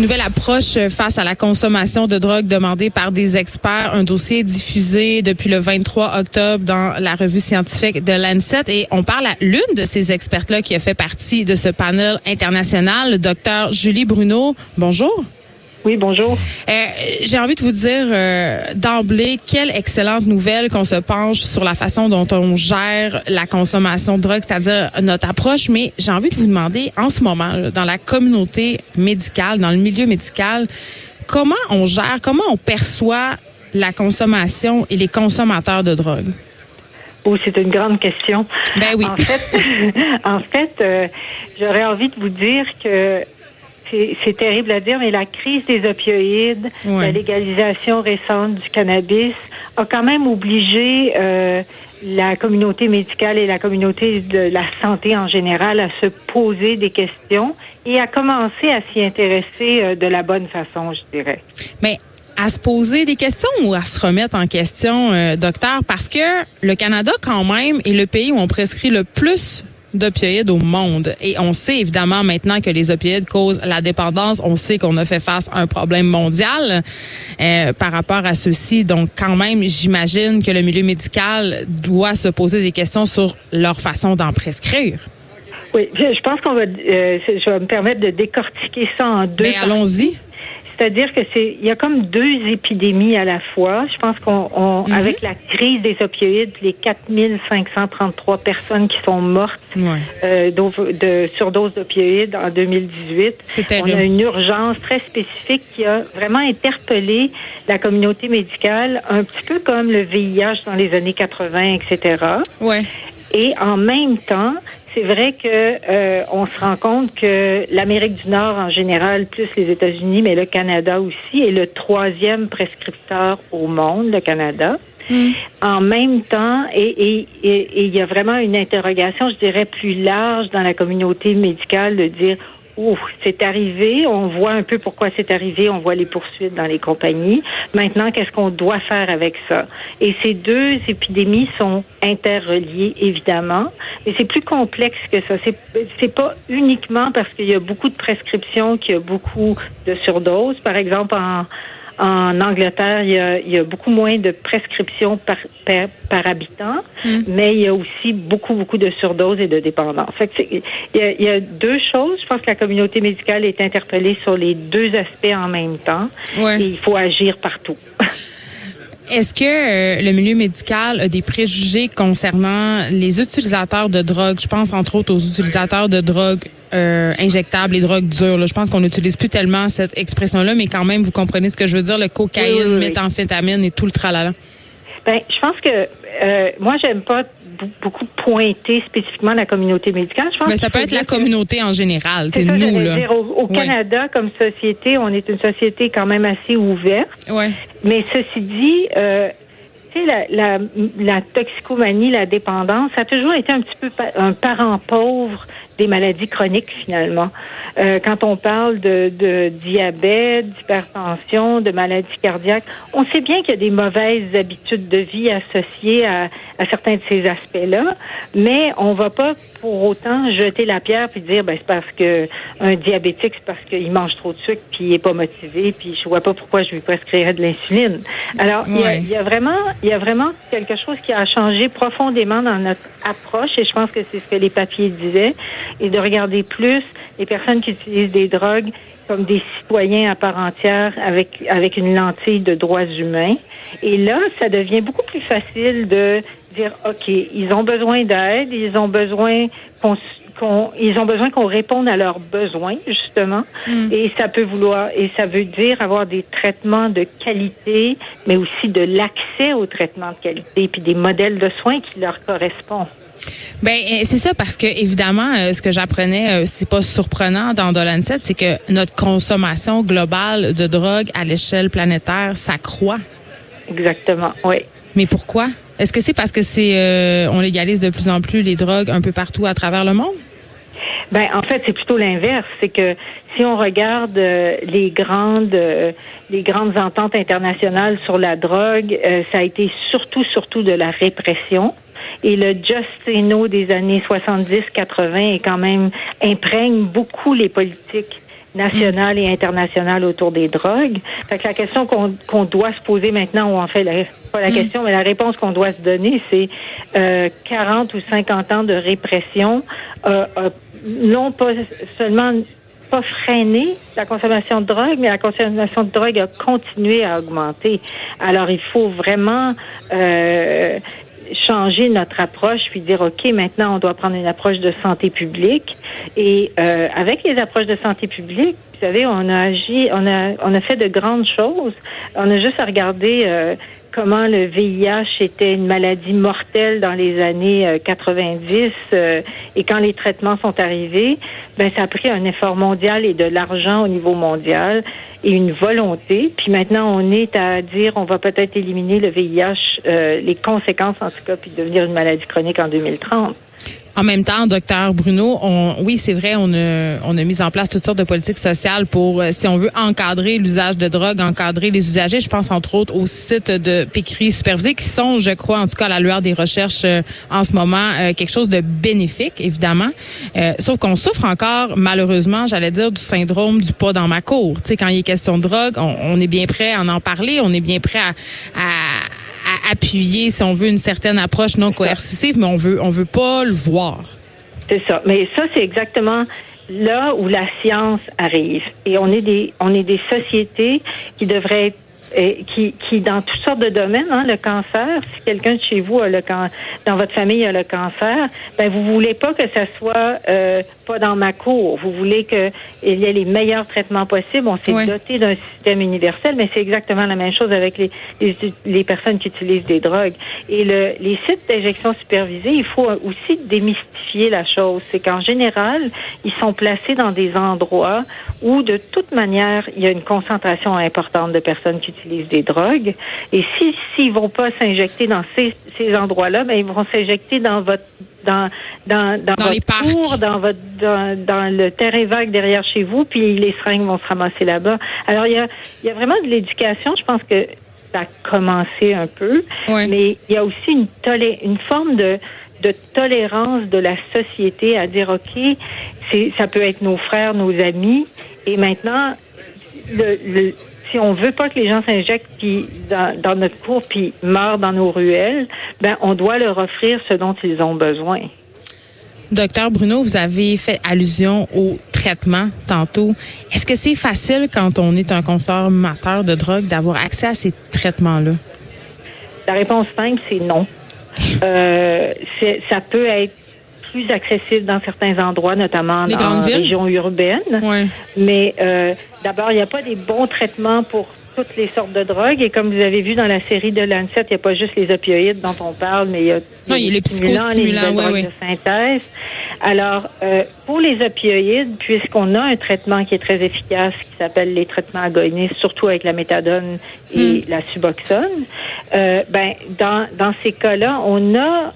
nouvelle approche face à la consommation de drogue demandée par des experts. Un dossier diffusé depuis le 23 octobre dans la revue scientifique de Lancet. Et on parle à l'une de ces expertes-là qui a fait partie de ce panel international, le docteur Julie Bruno. Bonjour. Oui, bonjour. Euh, J'ai envie de vous dire euh, d'emblée, quelle excellente nouvelle qu'on se penche sur la façon dont on gère la consommation de drogue, c'est-à-dire notre approche. Mais j'ai envie de vous demander, en ce moment, dans la communauté médicale, dans le milieu médical, comment on gère, comment on perçoit la consommation et les consommateurs de drogue? Oh, c'est une grande question. Ben oui. En fait, en fait euh, j'aurais envie de vous dire que c'est terrible à dire, mais la crise des opioïdes, Ouais. la légalisation récente du cannabis a quand même obligé euh, la communauté médicale et la communauté de la santé en général à se poser des questions et à commencer à s'y intéresser euh, de la bonne façon, je dirais. Mais à se poser des questions ou à se remettre en question, euh, docteur, parce que le Canada, quand même, est le pays où on prescrit le plus d'opioïdes au monde. Et on sait évidemment maintenant que les opioïdes causent la dépendance. On sait qu'on a fait face à un problème mondial euh, par rapport à ceci. Donc, quand même, j'imagine que le milieu médical doit se poser des questions sur leur façon d'en prescrire. Oui, je pense qu'on va, euh, je vais me permettre de décortiquer ça en deux. Mais Ben, allons-y. C'est-à-dire que c'est, il y a comme deux épidémies à la fois. Je pense qu'on, on- Mhm. avec la crise des opioïdes, les 4533 personnes qui sont mortes Ouais. euh, de surdose d'opioïdes en 2018, C'est on a une urgence très spécifique qui a vraiment interpellé la communauté médicale, un petit peu comme le VIH dans les années 80, etc. Ouais. Et en même temps, c'est vrai que euh, on se rend compte que l'Amérique du Nord en général, plus les États-Unis, mais le Canada aussi, est le troisième prescripteur au monde, le Canada. En même temps, et et- et- et il y a vraiment une interrogation, je dirais, plus large dans la communauté médicale de dire Ouf, c'est arrivé, on voit un peu pourquoi c'est arrivé, on voit les poursuites dans les compagnies. Maintenant, qu'est-ce qu'on doit faire avec ça? Et ces deux épidémies sont interreliées, évidemment, mais c'est plus complexe que ça. C'est, c'est pas uniquement parce qu'il y a beaucoup de prescriptions qu'il y a beaucoup de surdoses. Par exemple, en, en Angleterre, il y, a, il y a beaucoup moins de prescriptions par, par, par habitant, mais il y a aussi beaucoup, beaucoup de surdoses et de dépendance. Fait que c'est- il, y a, il y a deux choses. Je pense que la communauté médicale est interpellée sur les deux aspects en même temps. Ouais. Et il faut agir partout. Est-ce que euh, le milieu médical a des préjugés concernant les utilisateurs de drogue? Je pense entre autres aux utilisateurs de drogue euh, injectables, les drogues dures. là. Je pense qu'on n'utilise plus tellement cette expression-là, mais quand même, vous comprenez ce que je veux dire, le cocaïne, Oui, oui, oui. méthamphétamine et tout le tralala. Ben, je pense que euh, moi, j'aime pas beaucoup pointer spécifiquement la communauté médicale. Je pense Mais ça peut être la communauté en général, c'est nous, là. dire. Au, au Ouais. Canada, comme société, on est une société quand même assez ouverte. Ouais. Mais ceci dit, euh, tu sais, la, la, la toxicomanie, la dépendance, ça a toujours été un petit peu pa- un parent pauvre des maladies chroniques finalement. Euh, quand on parle de, de diabète, d'hypertension, de maladies cardiaques, on sait bien qu'il y a des mauvaises habitudes de vie associées à, à certains de ces aspects-là, mais on va pas pour autant jeter la pierre puis dire ben c'est parce que un diabétique c'est parce qu'il mange trop de sucre puis il est pas motivé puis je vois pas pourquoi je lui prescrirais de l'insuline. Alors il y Ouais. y, a vraiment il y a vraiment quelque chose qui a changé profondément dans notre approche et je pense que c'est ce que les papiers disaient et de regarder plus les personnes qui utilisent des drogues comme des citoyens à part entière avec avec une lentille de droits humains. Et là, ça devient beaucoup plus facile de dire OK, ils ont besoin d'aide, ils ont besoin qu'on qu'on- ils ont besoin qu'on réponde à leurs besoins justement et ça peut vouloir et ça veut dire avoir des traitements de qualité mais aussi de l'accès aux traitements de qualité puis des modèles de soins qui leur correspondent. Ben euh, c'est ça parce que évidemment euh, ce que j'apprenais euh, c'est pas surprenant dans Dolancet, c'est que notre consommation globale de drogue à l'échelle planétaire s'accroît. Exactement. Oui. Mais pourquoi? Est-ce que c'est parce que c'est euh, on légalise de plus en plus les drogues un peu partout à travers le monde? Ben, en fait, c'est plutôt l'inverse. C'est que si on regarde euh, les grandes, euh, les grandes ententes internationales sur la drogue, euh, ça a été surtout, surtout de la répression. Et le just say no des années 70-80 est quand même imprègne beaucoup les politiques nationale et internationale autour des drogues. Fait que la question qu'on doit se poser maintenant, ou en fait, la, pas la mm. question, mais la réponse qu'on doit se donner, c'est euh, 40 ou 50 ans de répression, euh, euh, non pas seulement pas freiné la consommation de drogue, mais la consommation de drogue a continué à augmenter. Alors, il faut vraiment euh, changer notre approche puis dire ok maintenant on doit prendre une approche de santé publique. Et euh, avec les approches de santé publique vous savez on a agi on a on a fait de grandes choses. On a juste à regarder euh, comment le VIH était une maladie mortelle dans les années 90 euh, euh, et quand les traitements sont arrivés, ben ça a pris un effort mondial et de l'argent au niveau mondial et une volonté. Puis maintenant, on est à dire on va peut-être éliminer le VIH, euh, les conséquences en tout cas, puis devenir une maladie chronique en 2030. En même temps, docteur Bruno, on, oui, c'est vrai, on a, on a mis en place toutes sortes de politiques sociales pour, euh, si on veut encadrer l'usage de drogue, encadrer les usagers. Je pense entre autres aux sites de piquerie supervisés qui sont, je crois, en tout cas à la lueur des recherches euh, en ce moment, euh, quelque chose de bénéfique, évidemment. sauf qu'on souffre encore, malheureusement, j'allais dire, du syndrome du pas dans ma cour. Tu sais, quand il est question de drogue, on, on, est bien prêt à en parler, on est bien prêt à à appuyer, si on veut, une certaine approche non coercitive, mais on veut, on veut pas le voir. C'est ça. Mais ça, c'est exactement là où la science arrive. Et on est des, on est des sociétés qui devraient être qui, qui dans toutes sortes de domaines, hein, le cancer, si quelqu'un de chez vous a le can dans votre famille a le cancer, ben vous voulez pas que ça soit euh, pas dans ma cour. Vous voulez qu'il y ait les meilleurs traitements possibles. On s'est doté d'un système universel, mais c'est exactement la même chose avec les, les, les, personnes qui utilisent des drogues. Et le, les sites d'injection supervisés, il faut aussi démystifier la chose. C'est qu'en général, ils sont placés dans des endroits où, de toute manière, il y a une concentration importante de personnes qui utilisent des drogues. Et si s'ils vont pas s'injecter dans ces, ces endroits-là, ben ils vont s'injecter dans votre dans dans dans, dans votre cour, dans votre dans, dans, le terrain vague derrière chez vous, puis les seringues vont se ramasser là-bas. Alors il y a il y a vraiment de l'éducation. Je pense que ça a commencé un peu, mais il y a aussi une tolé une forme de de tolérance de la société à dire ok, c'est ça peut être nos frères, nos amis, et maintenant le, le si on veut pas que les gens s'injectent puis dans, notre cour puis meurent dans nos ruelles, ben on doit leur offrir ce dont ils ont besoin. Docteur Bruno, vous avez fait allusion au traitement tantôt. Est-ce que c'est facile quand on est un consommateur de drogue d'avoir accès à ces traitements-là? La réponse simple, c'est non. Euh, ça peut être plus accessible dans certains endroits, notamment dans les régions urbaines. Mais euh, d'abord, il n'y a pas des bons traitements pour toutes les sortes de drogues. Et comme vous avez vu dans la série de Lancet, il n'y a pas juste les opioïdes dont on parle, mais il y a, non, il y a les psychostimulants, les drogues de synthèse. Alors, euh, pour les opioïdes, puisqu'on a un traitement qui est très efficace, qui s'appelle les traitements agonistes, surtout avec la méthadone et hmm. la suboxone, euh, ben dans, dans ces cas-là, on a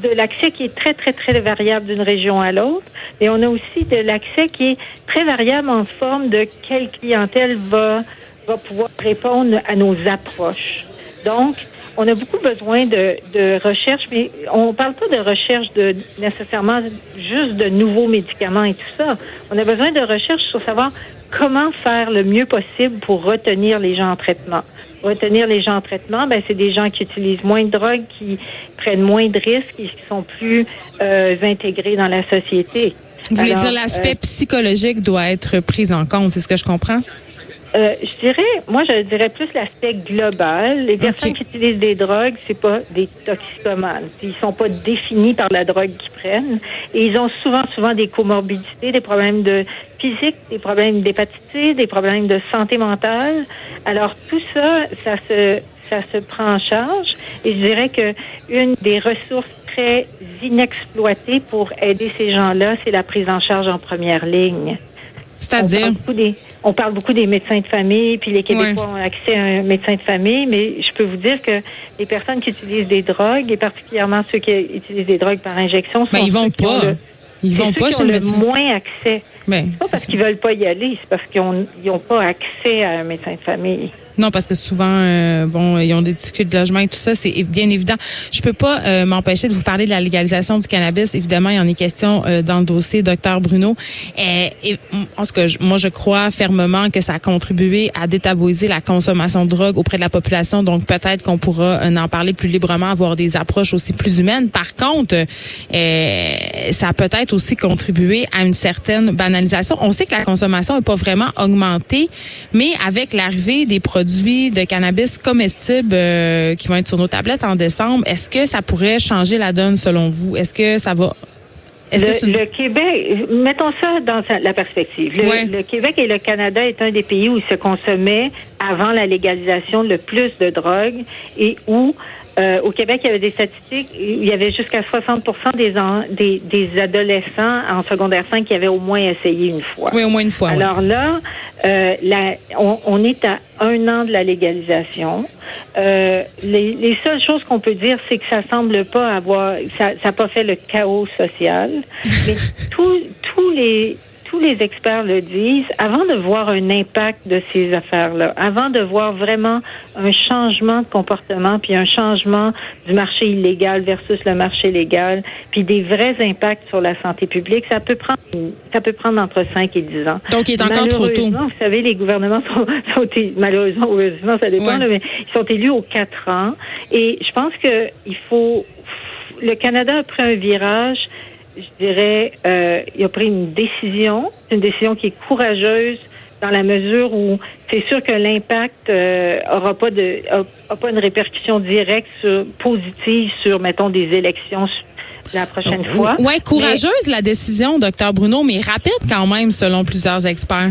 de l'accès qui est très, très, très variable d'une région à l'autre, mais on a aussi de l'accès qui est très variable en forme de quelle clientèle va, va pouvoir répondre à nos approches. Donc, on a beaucoup besoin de, de recherche, mais on ne parle pas de recherche de nécessairement juste de nouveaux médicaments et tout ça. On a besoin de recherche sur savoir comment faire le mieux possible pour retenir les gens en traitement retenir les gens en traitement, ben, c'est des gens qui utilisent moins de drogue, qui prennent moins de risques et qui sont plus euh, intégrés dans la société. Vous voulez dire l'aspect euh, psychologique doit être pris en compte, c'est ce que je comprends? Euh, je dirais, moi, je dirais plus l'aspect global. Les personnes qui utilisent des drogues, c'est pas des toxicomanes. Ils sont pas définis par la drogue qu'ils prennent. Et ils ont souvent, souvent des comorbidités, des problèmes de physique, des problèmes d'hépatite, des problèmes de santé mentale. Alors, tout ça, ça se, ça se prend en charge. Et je dirais que une des ressources très inexploitées pour aider ces gens-là, c'est la prise en charge en première ligne. C'est-à-dire? On, parle beaucoup des médecins de famille, puis les Québécois ont accès à un médecin de famille, mais je peux vous dire que les personnes qui utilisent des drogues, et particulièrement ceux qui utilisent des drogues par injection, ben, sont ils vont pas. ils vont pas chez le moins accès. Mais ben, pas parce qu'ils veulent pas y aller, c'est parce qu'ils n'ont pas accès à un médecin de famille. Non, parce que souvent, euh, bon, ils ont des difficultés de logement et tout ça, c'est bien évident. Je peux pas euh, m'empêcher de vous parler de la légalisation du cannabis. Évidemment, il y en est question euh, dans le dossier, docteur Bruno. Et, et, en tout cas, moi, je crois fermement que ça a contribué à détabouiser la consommation de drogue auprès de la population. Donc, peut-être qu'on pourra en parler plus librement, avoir des approches aussi plus humaines. Par contre, ça a peut-être aussi contribué à une certaine banalisation. On sait que la consommation n'a pas vraiment augmenté, mais avec l'arrivée des produits de cannabis comestibles euh, qui vont être sur nos tablettes en décembre, est-ce que ça pourrait changer la donne selon vous? Est-ce que ça va le, que le, Québec, mettons ça dans la perspective. Le, Québec et le Canada est un des pays où il se consommait avant la légalisation le plus de drogue et où euh, au Québec, il y avait des statistiques, il y avait jusqu'à 60 des, des, des, adolescents en secondaire 5 qui avaient au moins essayé une fois. Oui, au moins une fois. Alors là, euh, la, on, on, est à un an de la légalisation. Euh, les, les, seules choses qu'on peut dire, c'est que ça semble pas avoir, ça n'a pas fait le chaos social, mais tous tous les tous les experts le disent, avant de voir un impact de ces affaires-là, avant de voir vraiment un changement de comportement, puis un changement du marché illégal versus le marché légal, puis des vrais impacts sur la santé publique, ça peut prendre ça peut prendre entre 5 et 10 ans. Donc, il est encore trop tôt. Vous savez, les gouvernements sont, sont malheureusement, heureusement, ça dépend, mais ils sont élus aux 4 ans. Et je pense que il faut le Canada a pris un virage je dirais, euh, il a pris une décision, une décision qui est courageuse dans la mesure où c'est sûr que l'impact euh, aura pas de pas une répercussion directe positive sur mettons des élections la prochaine euh, fois. Ouais, courageuse la décision, docteur Bruno, mais rapide quand même selon plusieurs experts.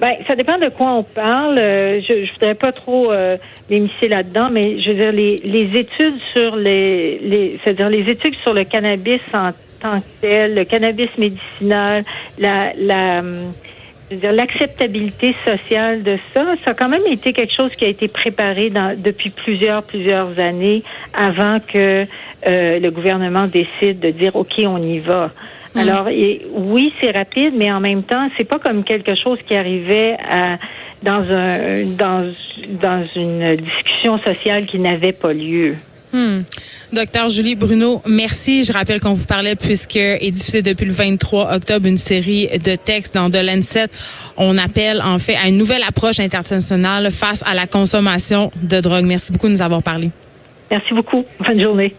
Ben, ça dépend de quoi on parle. Euh, je, je voudrais pas trop euh, m'émisser là-dedans, mais je veux dire les, les études sur les, les c'est-à-dire les études sur le cannabis en tant que tel, le cannabis médicinal, la, la l'acceptabilité sociale de ça, ça a quand même été quelque chose qui a été préparé dans, depuis plusieurs, plusieurs années avant que euh, le gouvernement décide de dire OK, on y va. Mm. Alors, oui, c'est rapide, mais en même temps, c'est pas comme quelque chose qui arrivait à, dans un dans dans une discussion sociale qui n'avait pas lieu. Hmm. Docteur Julie Bruno, merci. Je rappelle qu'on vous parlait puisque est diffusé depuis le 23 octobre une série de textes dans The Lancet. On appelle en fait à une nouvelle approche internationale face à la consommation de drogue. Merci beaucoup de nous avoir parlé. Merci beaucoup. Bonne journée.